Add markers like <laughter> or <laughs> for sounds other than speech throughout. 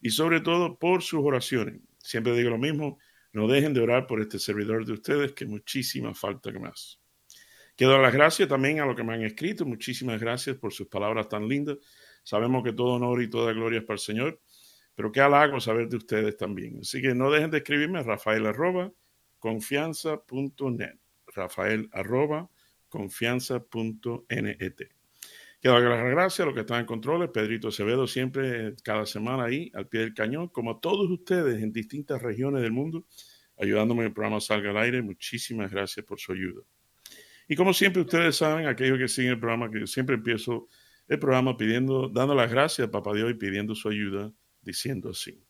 y sobre todo por sus oraciones. Siempre digo lo mismo, no dejen de orar por este servidor de ustedes, que muchísima falta que más. Quiero dar las gracias también a los que me han escrito. Muchísimas gracias por sus palabras tan lindas. Sabemos que todo honor y toda gloria es para el Señor, pero qué halago saber de ustedes también. Así que no dejen de escribirme a rafael arroba confianza.net. Rafael arroba confianza.net. Quiero dar las gracias a los que están en controles, Pedrito Acevedo siempre, cada semana ahí, al pie del cañón, como a todos ustedes en distintas regiones del mundo, ayudándome que el programa salga al aire. Muchísimas gracias por su ayuda. Y como siempre ustedes saben, aquellos que siguen el programa, que yo siempre empiezo el programa pidiendo, dando las gracias a Papá Dios y pidiendo su ayuda, diciendo así.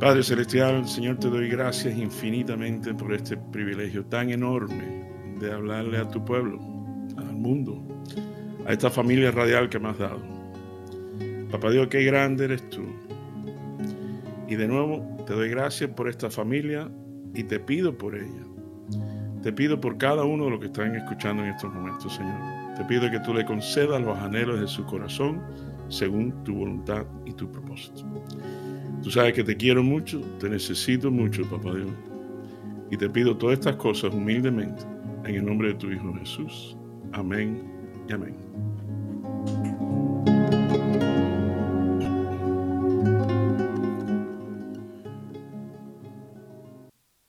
Padre Celestial, Señor, te doy gracias infinitamente por este privilegio tan enorme de hablarle a tu pueblo, al mundo, a esta familia radial que me has dado. Papá Dios, qué grande eres tú. Y de nuevo te doy gracias por esta familia y te pido por ella. Te pido por cada uno de los que están escuchando en estos momentos, Señor. Te pido que tú le concedas los anhelos de su corazón según tu voluntad y tu propósito. Tú sabes que te quiero mucho, te necesito mucho, papá Dios. Y te pido todas estas cosas humildemente en el nombre de tu Hijo Jesús. Amén y amén.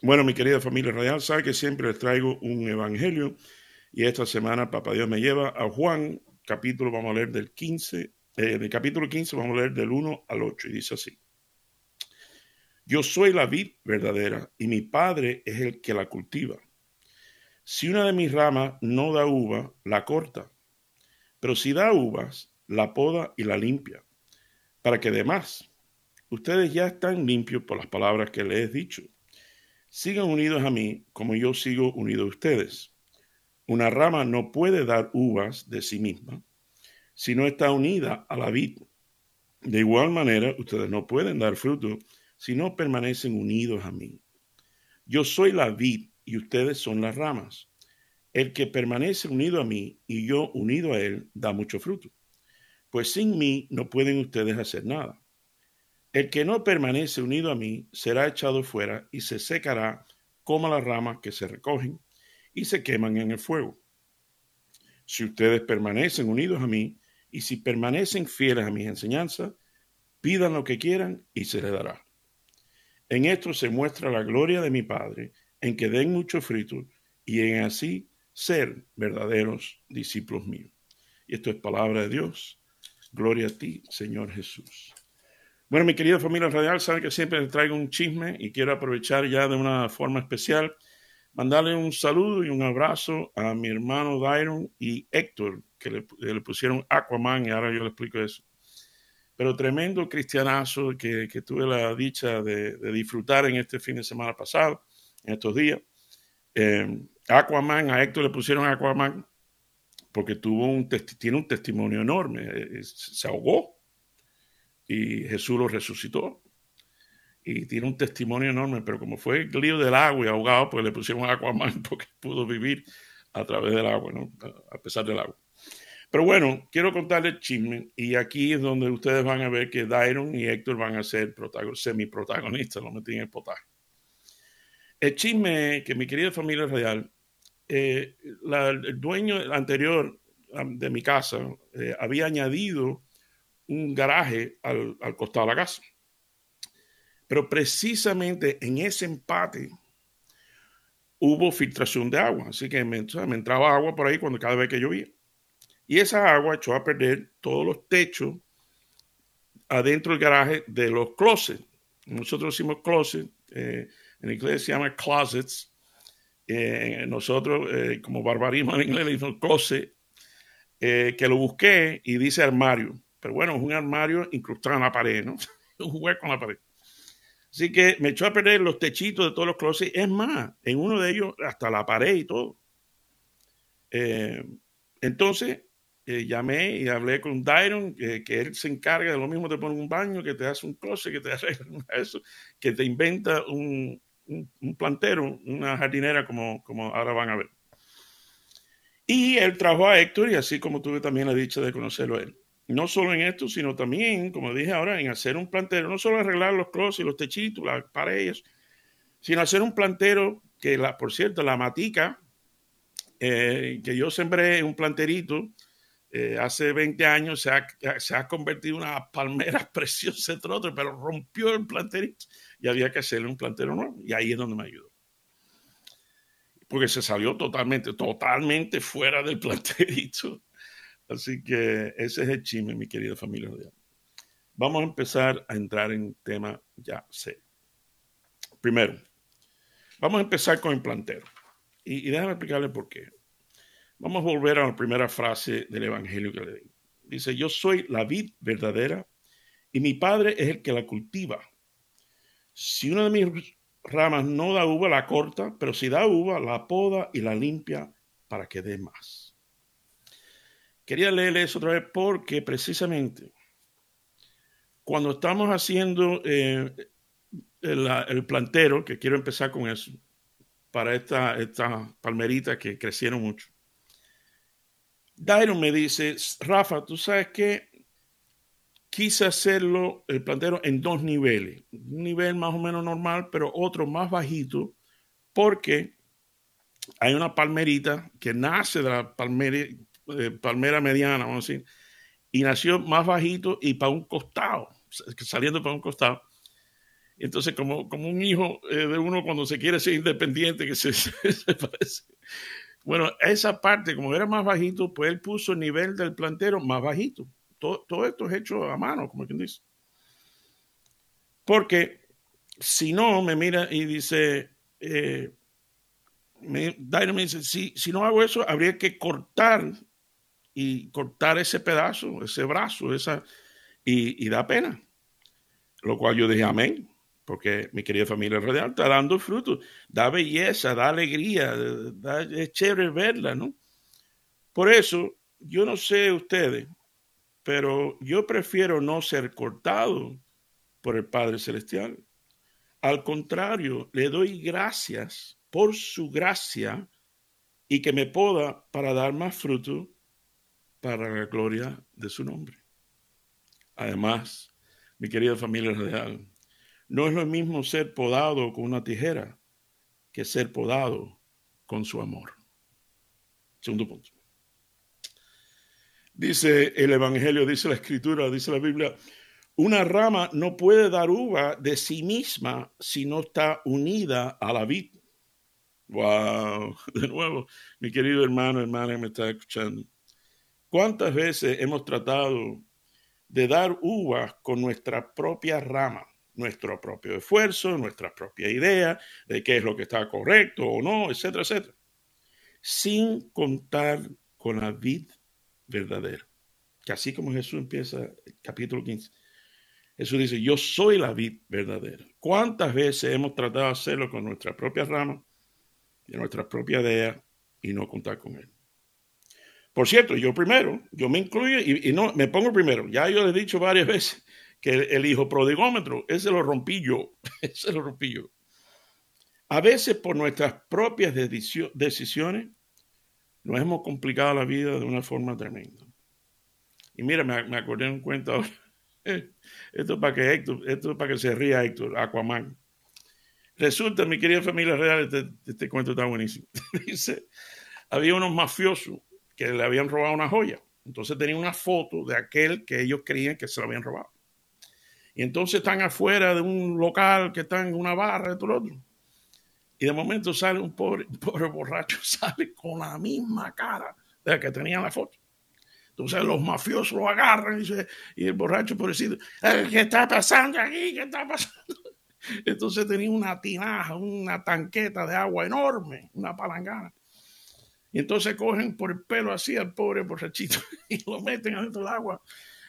Bueno, mi querida familia radial, sabe que siempre les traigo un evangelio y esta semana Papá Dios me lleva a Juan, capítulo, vamos a leer del 15, eh, del capítulo 15 vamos a leer del 1 al 8 y dice así. Yo soy la vid verdadera y mi Padre es el que la cultiva. Si una de mis ramas no da uva, la corta, pero si da uvas, la poda y la limpia, para que además ustedes ya están limpios por las palabras que les he dicho. Sigan unidos a mí como yo sigo unido a ustedes. Una rama no puede dar uvas de sí misma si no está unida a la vid. De igual manera, ustedes no pueden dar fruto si no permanecen unidos a mí. Yo soy la vid y ustedes son las ramas. El que permanece unido a mí y yo unido a él da mucho fruto, pues sin mí no pueden ustedes hacer nada. El que no permanece unido a mí será echado fuera y se secará como las ramas que se recogen y se queman en el fuego. Si ustedes permanecen unidos a mí y si permanecen fieles a mis enseñanzas, pidan lo que quieran y se les dará. En esto se muestra la gloria de mi Padre, en que den mucho fruto y en así ser verdaderos discípulos míos. Y esto es palabra de Dios. Gloria a ti, Señor Jesús. Bueno, mi querida familia radial, saben que siempre les traigo un chisme y quiero aprovechar ya de una forma especial, mandarle un saludo y un abrazo a mi hermano Dairon y Héctor, que le, le pusieron Aquaman y ahora yo le explico eso pero tremendo cristianazo que, que tuve la dicha de, disfrutar en este fin de semana pasado, en estos días. Eh, Aquaman, a Héctor le pusieron Aquaman porque tuvo un tiene un testimonio enorme, eh, se ahogó y Jesús lo resucitó. Y tiene un testimonio enorme, pero como fue el lío del agua y ahogado, pues le pusieron Aquaman <laughs> porque pudo vivir a través del agua, a pesar del agua. Pero bueno, quiero contarles chisme y aquí es donde ustedes van a ver que Dairon y Héctor van a ser semi-protagonistas, lo metí en el potaje. El chisme que mi querida familia real, eh, el dueño anterior de mi casa eh, había añadido un garaje al, costado de la casa. Pero precisamente en ese empate hubo filtración de agua, así que me entraba agua por ahí cuando cada vez que llovía. Y esa agua echó a perder todos los techos adentro del garaje de los closets. Nosotros decimos closet, eh, En inglés se llama closets. Eh, nosotros, eh, como barbarismo en inglés, le decimos closet, que lo busqué y dice armario. Pero bueno, es un armario incrustado en la pared, ¿no? <laughs> un hueco en la pared. Así que me echó a perder los techitos de todos los closets. Es más, en uno de ellos hasta la pared y todo. entonces, llamé y hablé con Dyron, que él se encarga de lo mismo, te pone un baño, que te hace un closet, que te <laughs> hace eso, que te inventa un, un, plantero, una jardinera, como, como ahora van a ver. Y él trajo a Héctor, y así como tuve también la dicha de conocerlo a él. No solo en esto, sino también, como dije ahora, en hacer un plantero, no solo arreglar los closets, los techitos, las paredes, sino hacer un plantero que, la, por cierto, la matica, eh, que yo sembré un planterito, eh, hace 20 años se ha, se ha convertido en una palmera <laughs> preciosa, otro, pero rompió el planterito y había que hacerle un plantero nuevo. Y ahí es donde me ayudó. Porque se salió totalmente, totalmente fuera del planterito. Así que ese es el chisme, mi querida familia. Vamos a empezar a entrar en tema ya sé. Primero, vamos a empezar con el plantero. Y, y déjame explicarle por qué. Vamos a volver a la primera frase del Evangelio que le di. Dice, yo soy la vid verdadera y mi padre es el que la cultiva. Si una de mis ramas no da uva, la corta, pero si da uva, la poda y la limpia para que dé más. Quería leerle eso otra vez porque precisamente cuando estamos haciendo eh, el, plantero, que quiero empezar con eso, para estas esta palmeritas que crecieron mucho, Dairon me dice, Rafa, tú sabes que quise hacerlo, el plantero, en dos niveles. Un nivel más o menos normal, pero otro más bajito, porque hay una palmerita que nace de la palmera, eh, palmera mediana, vamos a decir, y nació más bajito y para un costado, saliendo para un costado. Entonces, como, como un hijo eh, de uno cuando se quiere ser independiente, que se, <laughs> se parece. Bueno, esa parte, como era más bajito, pues él puso el nivel del plantero más bajito. Todo, esto es hecho a mano, como quien dice. Porque si no, me mira y dice, eh, me, me dice, si, si no hago eso, habría que cortar y cortar ese pedazo, ese brazo, esa, y da pena. Lo cual yo dije, amén porque mi querida familia radial está dando fruto, da belleza, da alegría, da, es chévere verla, ¿no? Por eso, yo no sé ustedes, pero yo prefiero no ser cortado por el Padre Celestial. Al contrario, le doy gracias por su gracia y que me poda para dar más fruto para la gloria de su nombre. Además, mi querida familia radial, no es lo mismo ser podado con una tijera que ser podado con su amor. Segundo punto. Dice el Evangelio, dice la Escritura, dice la Biblia, una rama no puede dar uva de sí misma si no está unida a la vid. Wow, <laughs> de nuevo, mi querido hermano, hermana me está escuchando. ¿Cuántas veces hemos tratado de dar uvas con nuestra propia rama? Nuestro propio esfuerzo, nuestra propia idea de qué es lo que está correcto o no, etcétera, etcétera, sin contar con la vid verdadera. Que así como Jesús empieza el capítulo 15, Jesús dice, yo soy la vid verdadera. ¿Cuántas veces hemos tratado de hacerlo con nuestra propia rama y nuestra propia idea y no contar con él? Por cierto, yo primero, yo me incluyo y, y no, me pongo primero. Ya yo le he dicho varias <laughs> veces, que el hijo prodigómetro, ese lo rompí yo, <laughs> ese lo rompí yo. A veces por nuestras propias decisiones nos hemos complicado la vida de una forma tremenda. Y mira, me, acordé un cuento ahora. <laughs> Esto es para que Héctor, esto es para que se ría Héctor, Aquaman. Resulta, mi querida familia real, este, este cuento está buenísimo. <laughs> Dice, había unos mafiosos que le habían robado una joya. Entonces tenía una foto de aquel que ellos creían que se lo habían robado. Y entonces están afuera de un local que está en una barra, todo lo otro. Y de momento sale un pobre, <laughs> pobre borracho, <laughs> sale con la misma cara de la que tenía la foto. Entonces los mafiosos lo agarran y, y el borracho pobrecito, ¿qué está pasando aquí? ¿Qué está pasando? <laughs> Entonces tenía una tinaja, una tanqueta de agua enorme, una palangana. Y entonces cogen por el pelo así al pobre borrachito y lo meten adentro del agua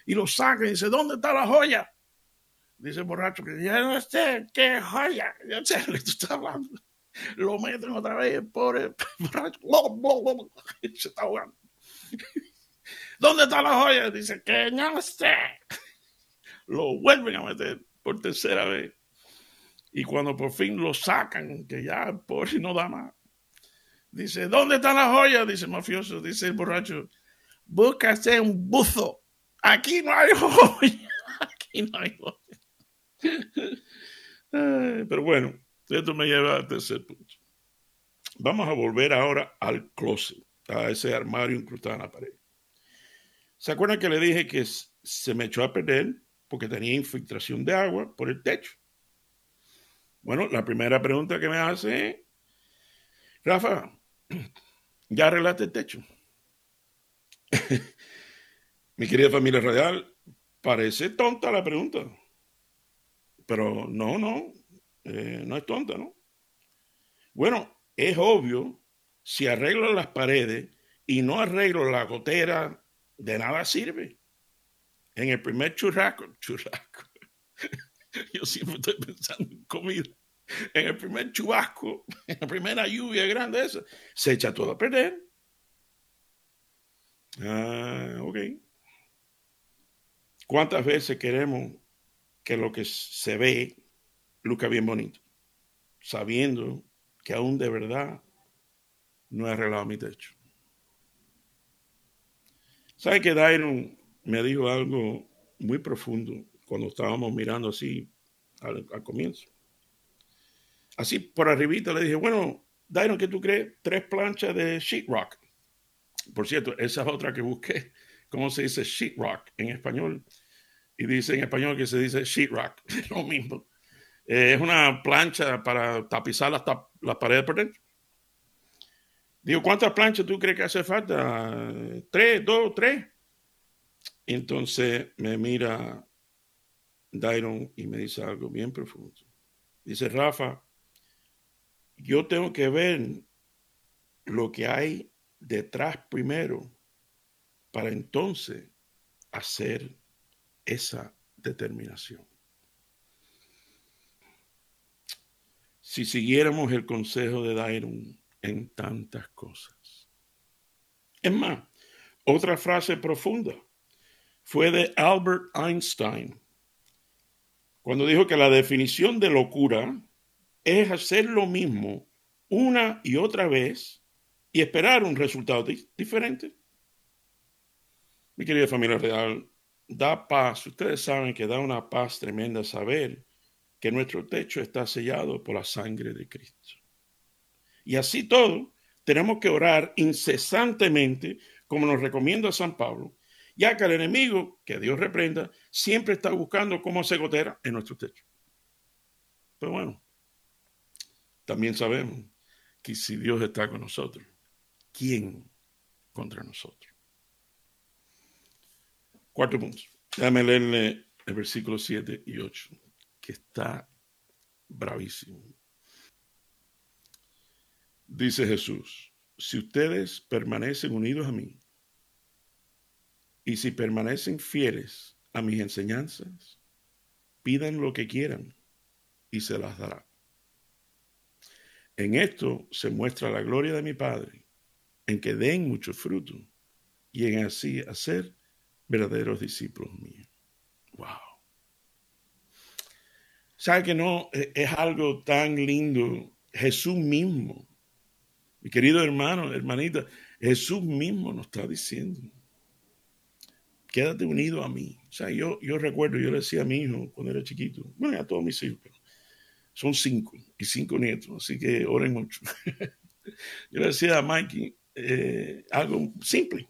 y lo sacan y dice, ¿dónde está la joya? Dice el borracho que ya no sé, qué joya, ya sé lo que tú estás hablando. Lo meten otra vez, pobre <laughs> borracho, <laughs> se está ahogando. <laughs> ¿Dónde está la joya? Dice que no sé. Lo vuelven a meter por tercera vez. Y cuando por fin lo sacan, que ya el pobre no da más. Dice, ¿dónde está la joya? Dice el mafioso, dice el borracho, búscase un buzo. Aquí no hay joya. Aquí no hay joya. <laughs> Pero bueno, esto me lleva al tercer punto. Vamos a volver ahora al closet, a ese armario incrustado en la pared. ¿Se acuerdan que le dije que se me echó a perder porque tenía infiltración de agua por el techo? Bueno, la primera pregunta que me hace Rafa, <clears throat> ¿ya arreglaste el techo? <laughs> Mi querida familia radial, parece tonta la pregunta, pero no, no, eh, no es tonta, ¿no? Bueno, es obvio, si arreglo las paredes y no arreglo la gotera de nada sirve. En el primer churrasco, <laughs> churrasco, yo siempre estoy pensando en comida. En el primer chubasco, <laughs> en la primera lluvia grande esa, se echa todo a perder. Ah, ok. ¿Cuántas veces queremos que lo que se ve luzca bien bonito? Sabiendo que aún de verdad no he arreglado mi techo. ¿Sabe que Dairon me dijo algo muy profundo cuando estábamos mirando así al, comienzo? Así por arribita le dije, bueno, Dairon, ¿qué tú crees? Tres planchas de sheetrock. Por cierto, esa es otra que busqué. ¿Cómo se dice sheetrock en español? Y dice en español que se dice sheetrock. <laughs> Lo mismo. Eh, es una plancha para tapizar las, paredes por dentro. Digo, ¿cuántas planchas tú crees que hace falta? ¿Tres, dos, tres? Entonces me mira Dairon y me dice algo bien profundo. Dice, Rafa, yo tengo que ver lo que hay detrás primero para entonces hacer esa determinación. Si siguiéramos el consejo de Dairon, en tantas cosas. Es más, otra frase profunda fue de Albert Einstein, cuando dijo que la definición de locura es hacer lo mismo una y otra vez y esperar un resultado diferente. Mi querida familia real, da paz. Ustedes saben que da una paz tremenda saber que nuestro techo está sellado por la sangre de Cristo. Y así todo, tenemos que orar incesantemente, como nos recomienda San Pablo, ya que el enemigo, que Dios reprenda, siempre está buscando cómo se gotera en nuestro techo. Pero bueno, también sabemos que si Dios está con nosotros, ¿quién contra nosotros? Cuarto punto. Déjame leerle el versículo 7 y 8, que está bravísimo. Dice Jesús, si ustedes permanecen unidos a mí y si permanecen fieles a mis enseñanzas, pidan lo que quieran y se las dará. En esto se muestra la gloria de mi Padre, en que den mucho fruto y en así hacer verdaderos discípulos míos. Wow. ¿Sabe que no es algo tan lindo? Jesús mismo mi querido hermano, hermanita, Jesús mismo nos está diciendo, quédate unido a mí. O sea, yo, yo recuerdo, yo le decía a mi hijo cuando era chiquito, bueno, a todos mis hijos, son cinco y cinco nietos, así que oren mucho. <laughs> yo le decía a Mikey eh, algo simple.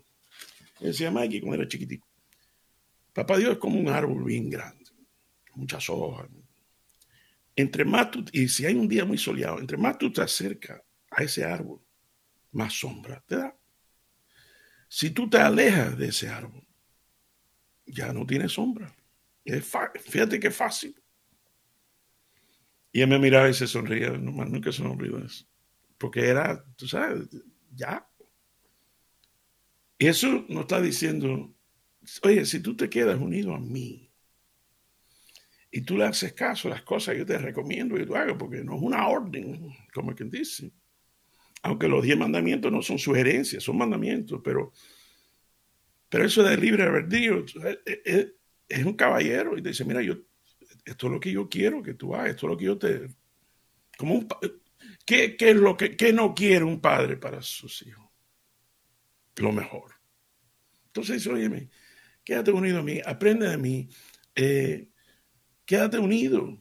Le decía a Mikey cuando era chiquitico, papá Dios es como un árbol bien grande, muchas hojas. Entre más tú, y si hay un día muy soleado, entre más tú te acercas a ese árbol, más sombra te da. Si tú te alejas de ese árbol, ya no tiene sombra. Fíjate qué fácil. Y él me miraba y se sonría, no, nunca se me olvidó eso. Porque era, tú sabes, ya. Y eso nos está diciendo, oye, si tú te quedas unido a mí y tú le haces caso a las cosas que yo te recomiendo que tú hagas, porque no es una orden, como quien dice. Aunque los diez mandamientos no son sugerencias, son mandamientos, pero, pero eso de libre albedrío es, es un caballero y te dice, mira, yo esto es lo que yo quiero que tú hagas, esto es lo que yo te... Como un, ¿qué, ¿Qué es lo que no quiere un padre para sus hijos? Lo mejor. Entonces óyeme, quédate unido a mí, aprende de mí, eh, quédate unido,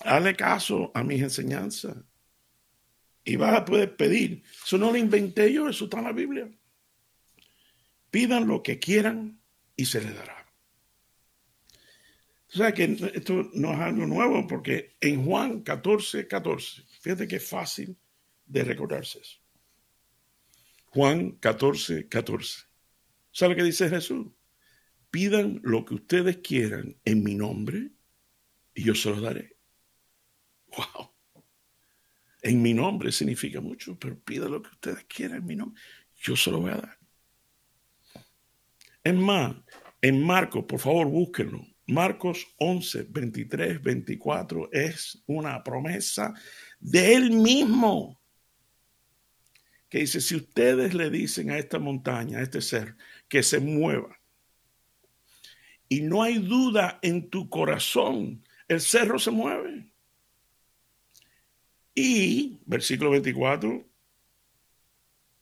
hazle caso a mis enseñanzas y vas a poder pedir. Eso no lo inventé yo, eso está en la Biblia. Pidan lo que quieran y se les dará. O sea que esto no es algo nuevo porque en Juan 14, 14, fíjate que es fácil de recordarse eso. Juan 14, 14. ¿Sabe que dice Jesús? Pidan lo que ustedes quieran en mi nombre y yo se los daré. Wow. En mi nombre significa mucho, pero pidan lo que ustedes quieran en mi nombre. Yo se lo voy a dar. Es más, en Marcos, por favor, búsquenlo. Marcos 11, 23, 24 es una promesa de él mismo. Que dice, si ustedes le dicen a esta montaña, a este ser, que se mueva, y no hay duda en tu corazón, el cerro se mueve. Y, versículo 24,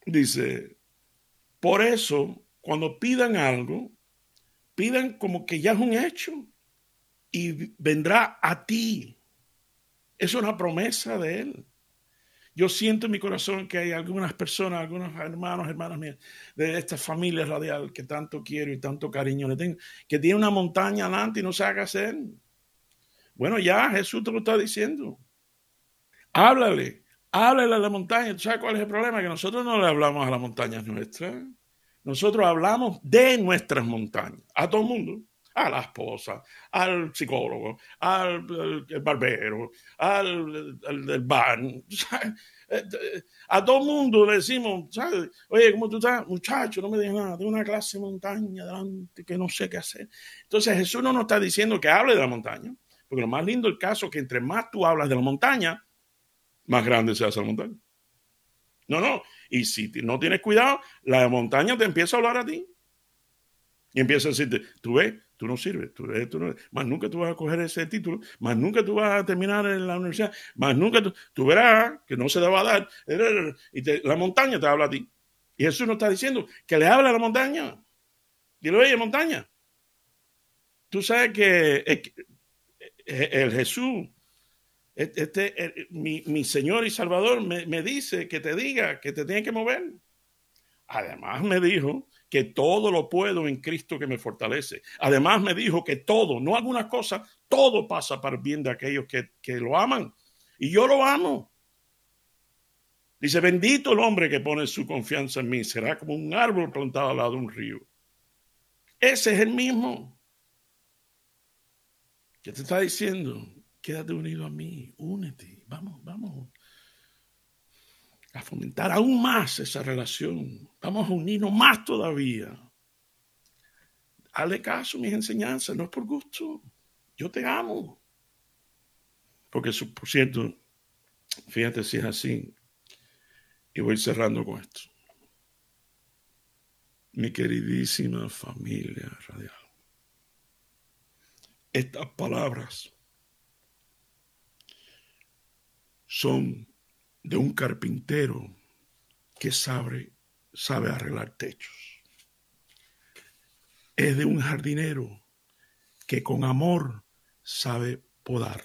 dice, por eso, cuando pidan algo, pidan como que ya es un hecho y vendrá a ti. Es una promesa de Él. Yo siento en mi corazón que hay algunas personas, algunos hermanos, hermanas mías, de esta familia radial que tanto quiero y tanto cariño le tengo, que tiene una montaña adelante y no sabe qué hacer. Bueno, ya Jesús te lo está diciendo. Háblale, háblale a la montaña. ¿Tú sabes cuál es el problema? Que nosotros no le hablamos a las montañas nuestras. Nosotros hablamos de nuestras montañas, a todo el mundo, a la esposa, al psicólogo, al, barbero, al, al, bar, <laughs> a todo el mundo le decimos, oye, ¿cómo tú estás? Muchacho, no me digas nada, tengo una clase de montaña delante que no sé qué hacer. Entonces Jesús no nos está diciendo que hable de la montaña, porque lo más lindo del caso es que entre más tú hablas de la montaña, más grande se hace la montaña. No, no. Y si no tienes cuidado, la montaña te empieza a hablar a ti. Y empieza a decirte, tú ves, tú no sirves, tú, ves, tú no, más nunca tú vas a coger ese título, más nunca tú vas a terminar en la universidad, más nunca tú, verás que no se te va a dar. Y la montaña te habla a ti. Y Jesús nos está diciendo que le habla a la montaña. Dile, oye, montaña. Tú sabes que el Jesús este, mi, Señor y Salvador me, dice que te diga que te tiene que mover. Además me dijo que todo lo puedo en Cristo que me fortalece. Además me dijo que todo, no algunas cosas, todo pasa para el bien de aquellos que, que lo aman. Y yo lo amo. Dice, bendito el hombre que pone su confianza en mí, será como un árbol plantado al lado de un río. Ese es el mismo. ¿Qué te está diciendo? quédate unido a mí, únete, vamos, vamos a fomentar aún más esa relación, vamos a unirnos más todavía. Hazle caso mis enseñanzas, no es por gusto, yo te amo. Porque, por cierto, fíjate si es así, y voy cerrando con esto. Mi queridísima familia radial, estas palabras son de un carpintero que sabe, sabe arreglar techos. Es de un jardinero que con amor sabe podar.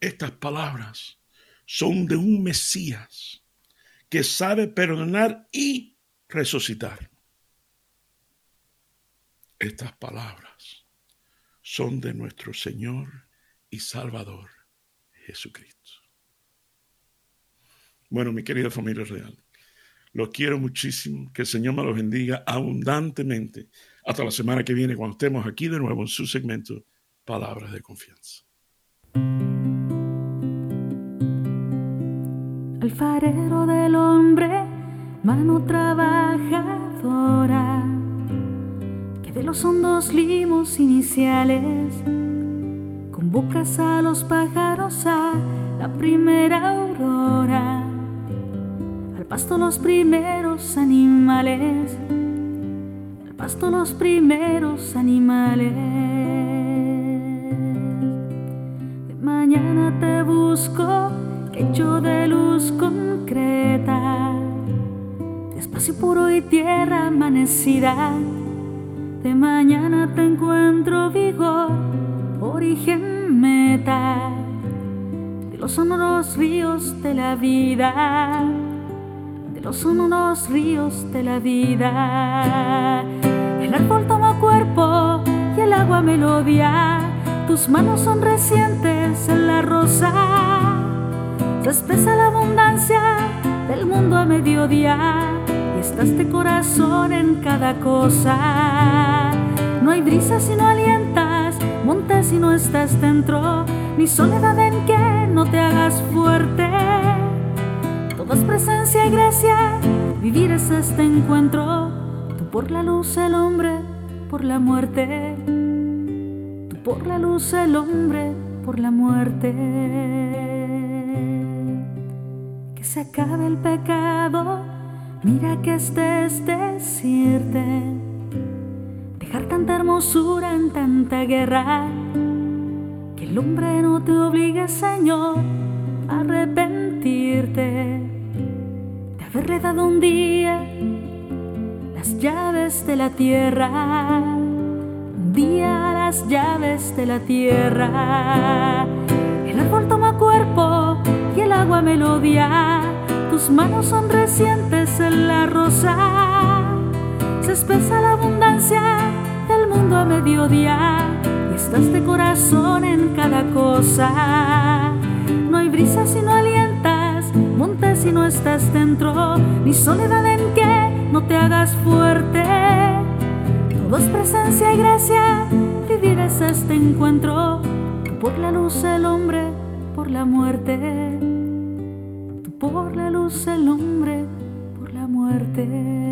Estas palabras son de un Mesías que sabe perdonar y resucitar. Estas palabras son de nuestro Señor y Salvador Jesucristo. Bueno, mi querida familia real, los quiero muchísimo. Que el Señor me los bendiga abundantemente. Hasta la semana que viene, cuando estemos aquí de nuevo en su segmento Palabras de Confianza. Alfarero del hombre, mano trabajadora, que de los hondos limos iniciales convocas a los pájaros a la primera aurora, pasto los primeros animales, al pasto los primeros animales. De mañana te busco hecho de luz concreta, espacio puro y tierra amanecida. De mañana te encuentro vigor, origen meta, de los sonoros ríos de la vida, de los sonoros ríos de la vida. El árbol toma cuerpo y el agua melodía, tus manos son recientes en la rosa se expresa la abundancia del mundo a mediodía y está este corazón en cada cosa. No hay brisa si no alientas, monte si no estás dentro, ni soledad en que no te hagas fuerte. Es presencia y gracia, vivir es este encuentro. Tú por la luz, el hombre, por la muerte. Tú por la luz, el hombre, por la muerte se acabe el pecado, mira que este es decirte, dejar tanta hermosura en tanta guerra, que el hombre no te obligue, Señor, a arrepentirte haberle un día las llaves de la tierra, un día las llaves de la tierra. El árbol toma cuerpo y el agua melodía tus manos son recientes en la rosa. Se espesa la abundancia del mundo a mediodía y estás de corazón en cada cosa. No hay brisa si no alientas, monte si no estás dentro, ni soledad en que no te hagas fuerte. Todo es presencia y gracia, vivir es este encuentro, por la luz el hombre, por la muerte por la luz el hombre, por la muerte.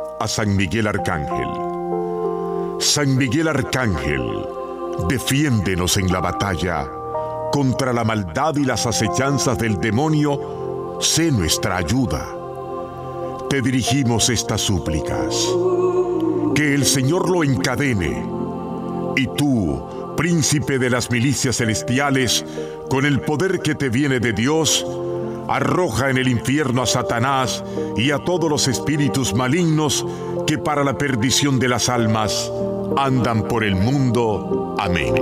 a San Miguel Arcángel. San Miguel Arcángel, defiéndenos en la batalla contra la maldad y las acechanzas del demonio, sé nuestra ayuda. Te dirigimos estas súplicas. Que el Señor lo encadene. Y tú, príncipe de las milicias celestiales, con el poder que te viene de Dios, arroja en el infierno a Satanás y a todos los espíritus malignos que para la perdición de las almas andan por el mundo. Amén.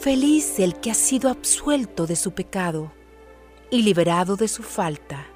Feliz el que ha sido absuelto de su pecado y liberado de su falta.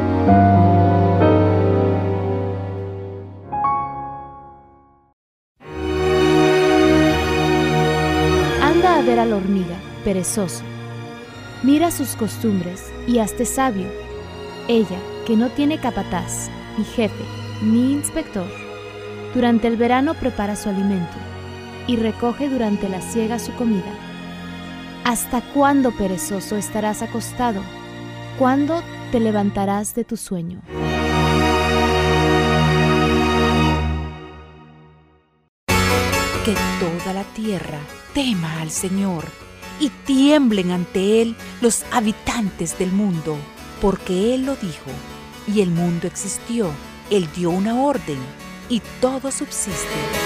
Perezoso. Mira sus costumbres y hazte sabio. Ella, que no tiene capataz, ni jefe, ni inspector, durante el verano prepara su alimento y recoge durante la siega su comida. ¿Hasta cuándo, perezoso, estarás acostado? ¿Cuándo te levantarás de tu sueño? Que toda la tierra tema al Señor y tiemblen ante Él los habitantes del mundo, porque Él lo dijo y el mundo existió. Él dio una orden y todo subsiste.